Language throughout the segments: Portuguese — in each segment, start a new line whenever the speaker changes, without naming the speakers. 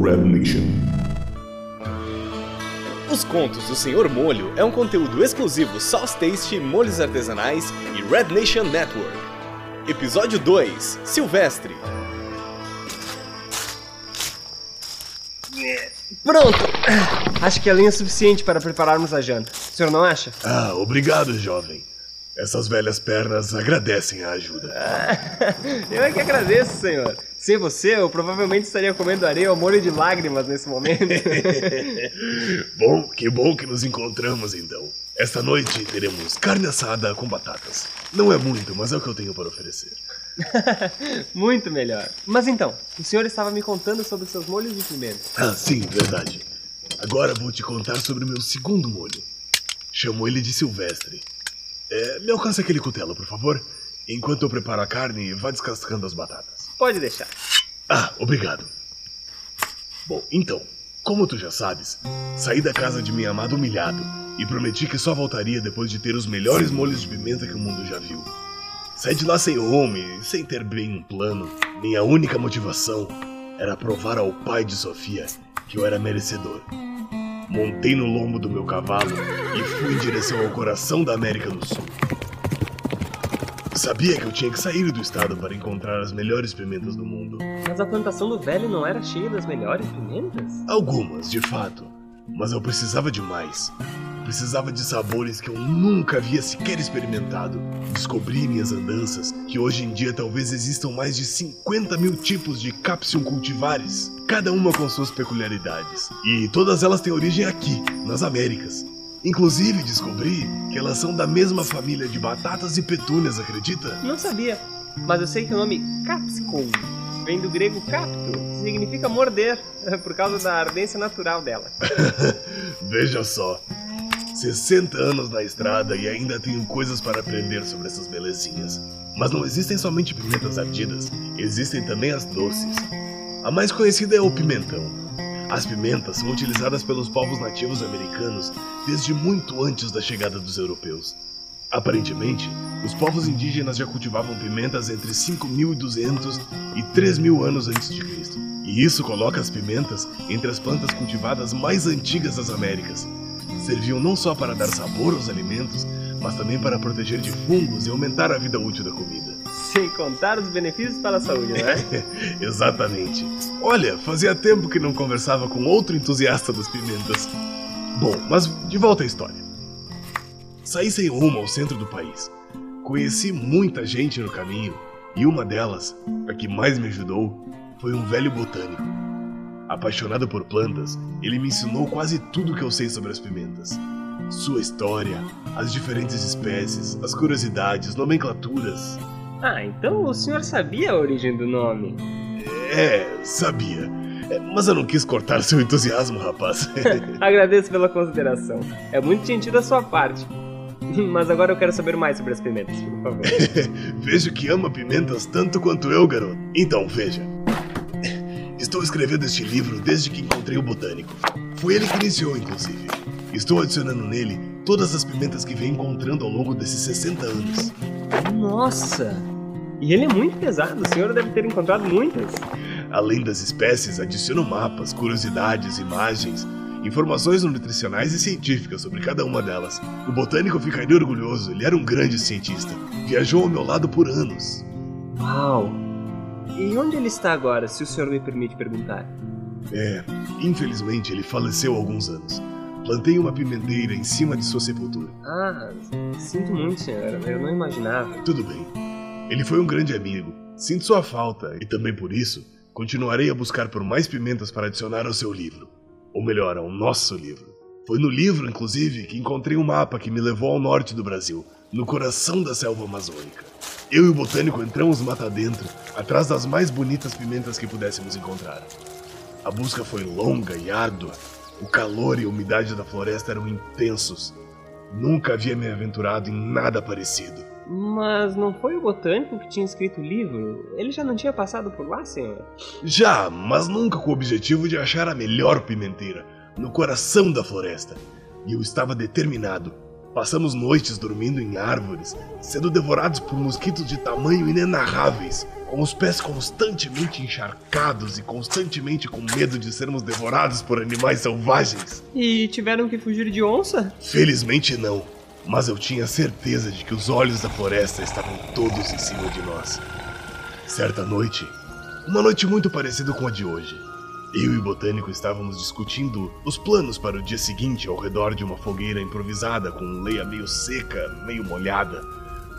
Red Nation.
Os Contos do Senhor Molho é um conteúdo exclusivo Sauce Taste, Molhos Artesanais e Red Nation Network. Episódio 2 Silvestre.
Pronto! Acho que é linha suficiente para prepararmos a janta. O senhor não acha?
Ah, obrigado, jovem. Essas velhas pernas agradecem a ajuda.
Eu é que agradeço, senhor. Sem você, eu provavelmente estaria comendo areia ao molho de lágrimas nesse momento.
bom, que bom que nos encontramos então. Esta noite teremos carne assada com batatas. Não é muito, mas é o que eu tenho para oferecer.
muito melhor. Mas então, o senhor estava me contando sobre seus molhos de pimenta.
Ah, sim, verdade. Agora vou te contar sobre o meu segundo molho. Chamo ele de Silvestre. É, me alcança aquele cutelo, por favor. Enquanto eu preparo a carne, vá descascando as batatas.
Pode deixar.
Ah, obrigado. Bom, então, como tu já sabes, saí da casa de minha amada humilhado e prometi que só voltaria depois de ter os melhores molhos de pimenta que o mundo já viu. Saí de lá sem home, sem ter bem um plano. Minha única motivação era provar ao pai de Sofia que eu era merecedor. Montei no lombo do meu cavalo e fui em direção ao coração da América do Sul. Sabia que eu tinha que sair do estado para encontrar as melhores pimentas do mundo.
Mas a plantação do velho não era cheia das melhores pimentas?
Algumas, de fato. Mas eu precisava de mais. Precisava de sabores que eu nunca havia sequer experimentado. Descobri em minhas andanças que hoje em dia talvez existam mais de 50 mil tipos de Capsium cultivares, cada uma com suas peculiaridades. E todas elas têm origem aqui, nas Américas. Inclusive descobri que elas são da mesma família de batatas e petúnias, acredita?
Não sabia, mas eu sei que o nome Capsicum vem do grego capto, que significa morder, por causa da ardência natural dela.
Veja só, 60 anos na estrada e ainda tenho coisas para aprender sobre essas belezinhas. Mas não existem somente pimentas ardidas, existem também as doces. A mais conhecida é o pimentão. As pimentas são utilizadas pelos povos nativos americanos desde muito antes da chegada dos europeus. Aparentemente, os povos indígenas já cultivavam pimentas entre 5.200 e 3.000 anos antes de Cristo. E isso coloca as pimentas entre as plantas cultivadas mais antigas das Américas, serviam não só para dar sabor aos alimentos, mas também para proteger de fungos e aumentar a vida útil da comida.
Sem contar os benefícios para a saúde, né?
Exatamente. Olha, fazia tempo que não conversava com outro entusiasta das pimentas. Bom, mas de volta à história. Saí sem rumo ao centro do país. Conheci muita gente no caminho, e uma delas, a que mais me ajudou, foi um velho botânico Apaixonado por plantas, ele me ensinou quase tudo que eu sei sobre as pimentas. Sua história, as diferentes espécies, as curiosidades, nomenclaturas.
Ah, então o senhor sabia a origem do nome?
É, sabia. É, mas eu não quis cortar seu entusiasmo, rapaz.
Agradeço pela consideração. É muito gentil da sua parte. Mas agora eu quero saber mais sobre as pimentas, por favor.
Vejo que ama pimentas tanto quanto eu, garoto. Então, veja. Estou escrevendo este livro desde que encontrei o botânico. Foi ele que iniciou, inclusive. Estou adicionando nele todas as pimentas que vem encontrando ao longo desses 60 anos.
Nossa! E ele é muito pesado, o senhor deve ter encontrado muitas.
Além das espécies, adiciono mapas, curiosidades, imagens, informações nutricionais e científicas sobre cada uma delas. O botânico ficaria orgulhoso, ele era um grande cientista. Viajou ao meu lado por anos.
Uau! E onde ele está agora, se o senhor me permite perguntar?
É, infelizmente ele faleceu há alguns anos. Plantei uma pimenteira em cima de sua sepultura.
Ah, sinto muito, senhora. Eu não imaginava.
Tudo bem. Ele foi um grande amigo. Sinto sua falta e também por isso continuarei a buscar por mais pimentas para adicionar ao seu livro. Ou melhor, ao nosso livro. Foi no livro, inclusive, que encontrei um mapa que me levou ao norte do Brasil, no coração da selva amazônica. Eu e o botânico entramos mata dentro, atrás das mais bonitas pimentas que pudéssemos encontrar. A busca foi longa e árdua. O calor e a umidade da floresta eram intensos. Nunca havia me aventurado em nada parecido.
Mas não foi o botânico que tinha escrito o livro? Ele já não tinha passado por lá, senhor?
Já, mas nunca com o objetivo de achar a melhor pimenteira, no coração da floresta. E eu estava determinado. Passamos noites dormindo em árvores, sendo devorados por mosquitos de tamanho inenarráveis, com os pés constantemente encharcados e constantemente com medo de sermos devorados por animais selvagens.
E tiveram que fugir de onça?
Felizmente não, mas eu tinha certeza de que os olhos da floresta estavam todos em cima de nós. Certa noite, uma noite muito parecida com a de hoje, eu e o botânico estávamos discutindo os planos para o dia seguinte ao redor de uma fogueira improvisada com leia meio seca, meio molhada.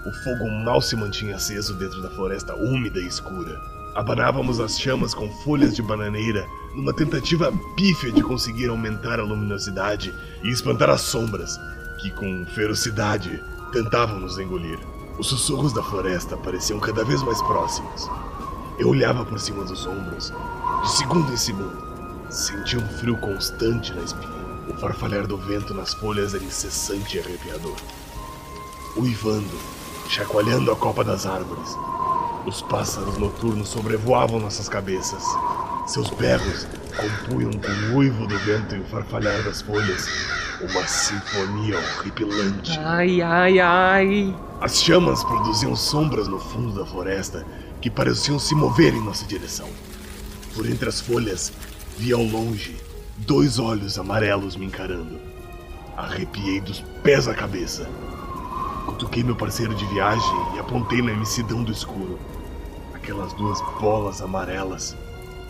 O fogo mal se mantinha aceso dentro da floresta úmida e escura. Abanávamos as chamas com folhas de bananeira numa tentativa pífia de conseguir aumentar a luminosidade e espantar as sombras que, com ferocidade, tentavam nos engolir. Os sussurros da floresta pareciam cada vez mais próximos. Eu olhava por cima dos ombros, de segundo em segundo. Sentia um frio constante na espinha. O farfalhar do vento nas folhas era incessante e arrepiador. Uivando, chacoalhando a copa das árvores. Os pássaros noturnos sobrevoavam nossas cabeças. Seus berros compunham com o uivo do vento e o farfalhar das folhas uma sinfonia horripilante.
Ai, ai, ai.
As chamas produziam sombras no fundo da floresta que pareciam se mover em nossa direção. Por entre as folhas, vi ao longe dois olhos amarelos me encarando. Arrepiei dos pés à cabeça. Cutuquei meu parceiro de viagem e apontei na imensidão do escuro. Aquelas duas bolas amarelas.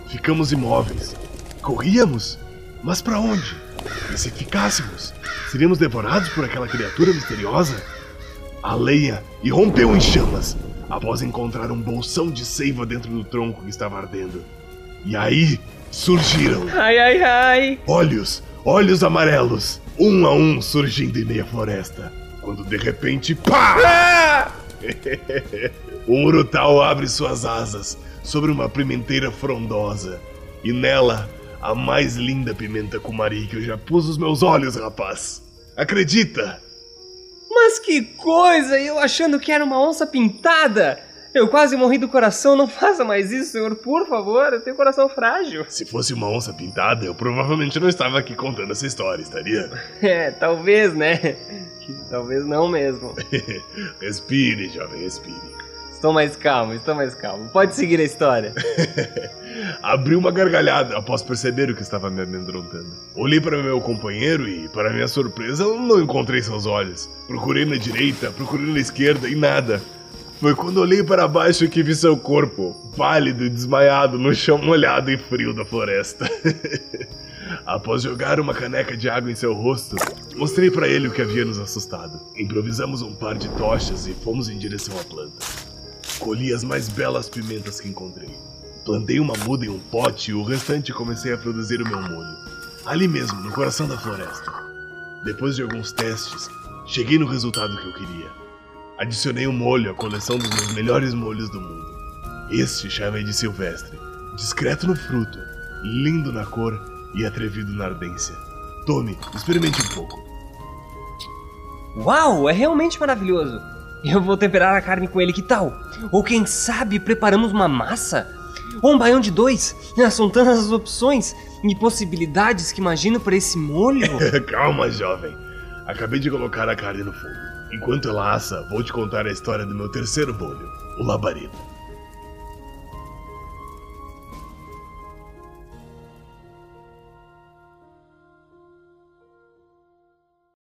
Ficamos imóveis. Corríamos? Mas para onde? E se ficássemos? Seríamos devorados por aquela criatura misteriosa? A leia irrompeu em chamas após encontrar um bolsão de seiva dentro do tronco que estava ardendo. E aí surgiram
Ai, ai, ai.
olhos, olhos amarelos, um a um surgindo em meia floresta. Quando de repente, pá!
Ah!
O urutau abre suas asas sobre uma pimenteira frondosa. E nela, a mais linda pimenta cumari que eu já pus os meus olhos, rapaz. Acredita?
Mas que coisa! Eu achando que era uma onça pintada! Eu quase morri do coração, não faça mais isso, senhor, por favor, eu tenho coração frágil.
Se fosse uma onça pintada, eu provavelmente não estava aqui contando essa história, estaria?
É, talvez, né? Talvez não mesmo.
respire, jovem, respire.
Estou mais calmo, estou mais calmo. Pode seguir a história.
Abri uma gargalhada após perceber o que estava me amedrontando. Olhei para meu companheiro e, para minha surpresa, não encontrei seus olhos. Procurei na direita, procurei na esquerda e nada. Foi quando olhei para baixo que vi seu corpo, pálido e desmaiado no chão molhado e frio da floresta. Após jogar uma caneca de água em seu rosto, mostrei para ele o que havia nos assustado. Improvisamos um par de tochas e fomos em direção à planta. Colhi as mais belas pimentas que encontrei. Plantei uma muda em um pote e o restante comecei a produzir o meu molho. Ali mesmo, no coração da floresta. Depois de alguns testes, cheguei no resultado que eu queria. Adicionei um molho à coleção dos meus melhores molhos do mundo. Este chamei de silvestre, discreto no fruto, lindo na cor e atrevido na ardência. Tome, experimente um pouco.
Uau, é realmente maravilhoso. Eu vou temperar a carne com ele, que tal? Ou quem sabe preparamos uma massa? Ou um baião de dois? São tantas as opções e possibilidades que imagino para esse molho.
Calma, jovem. Acabei de colocar a carne no fogo. Enquanto ela assa, vou te contar a história do meu terceiro molho, o labareda.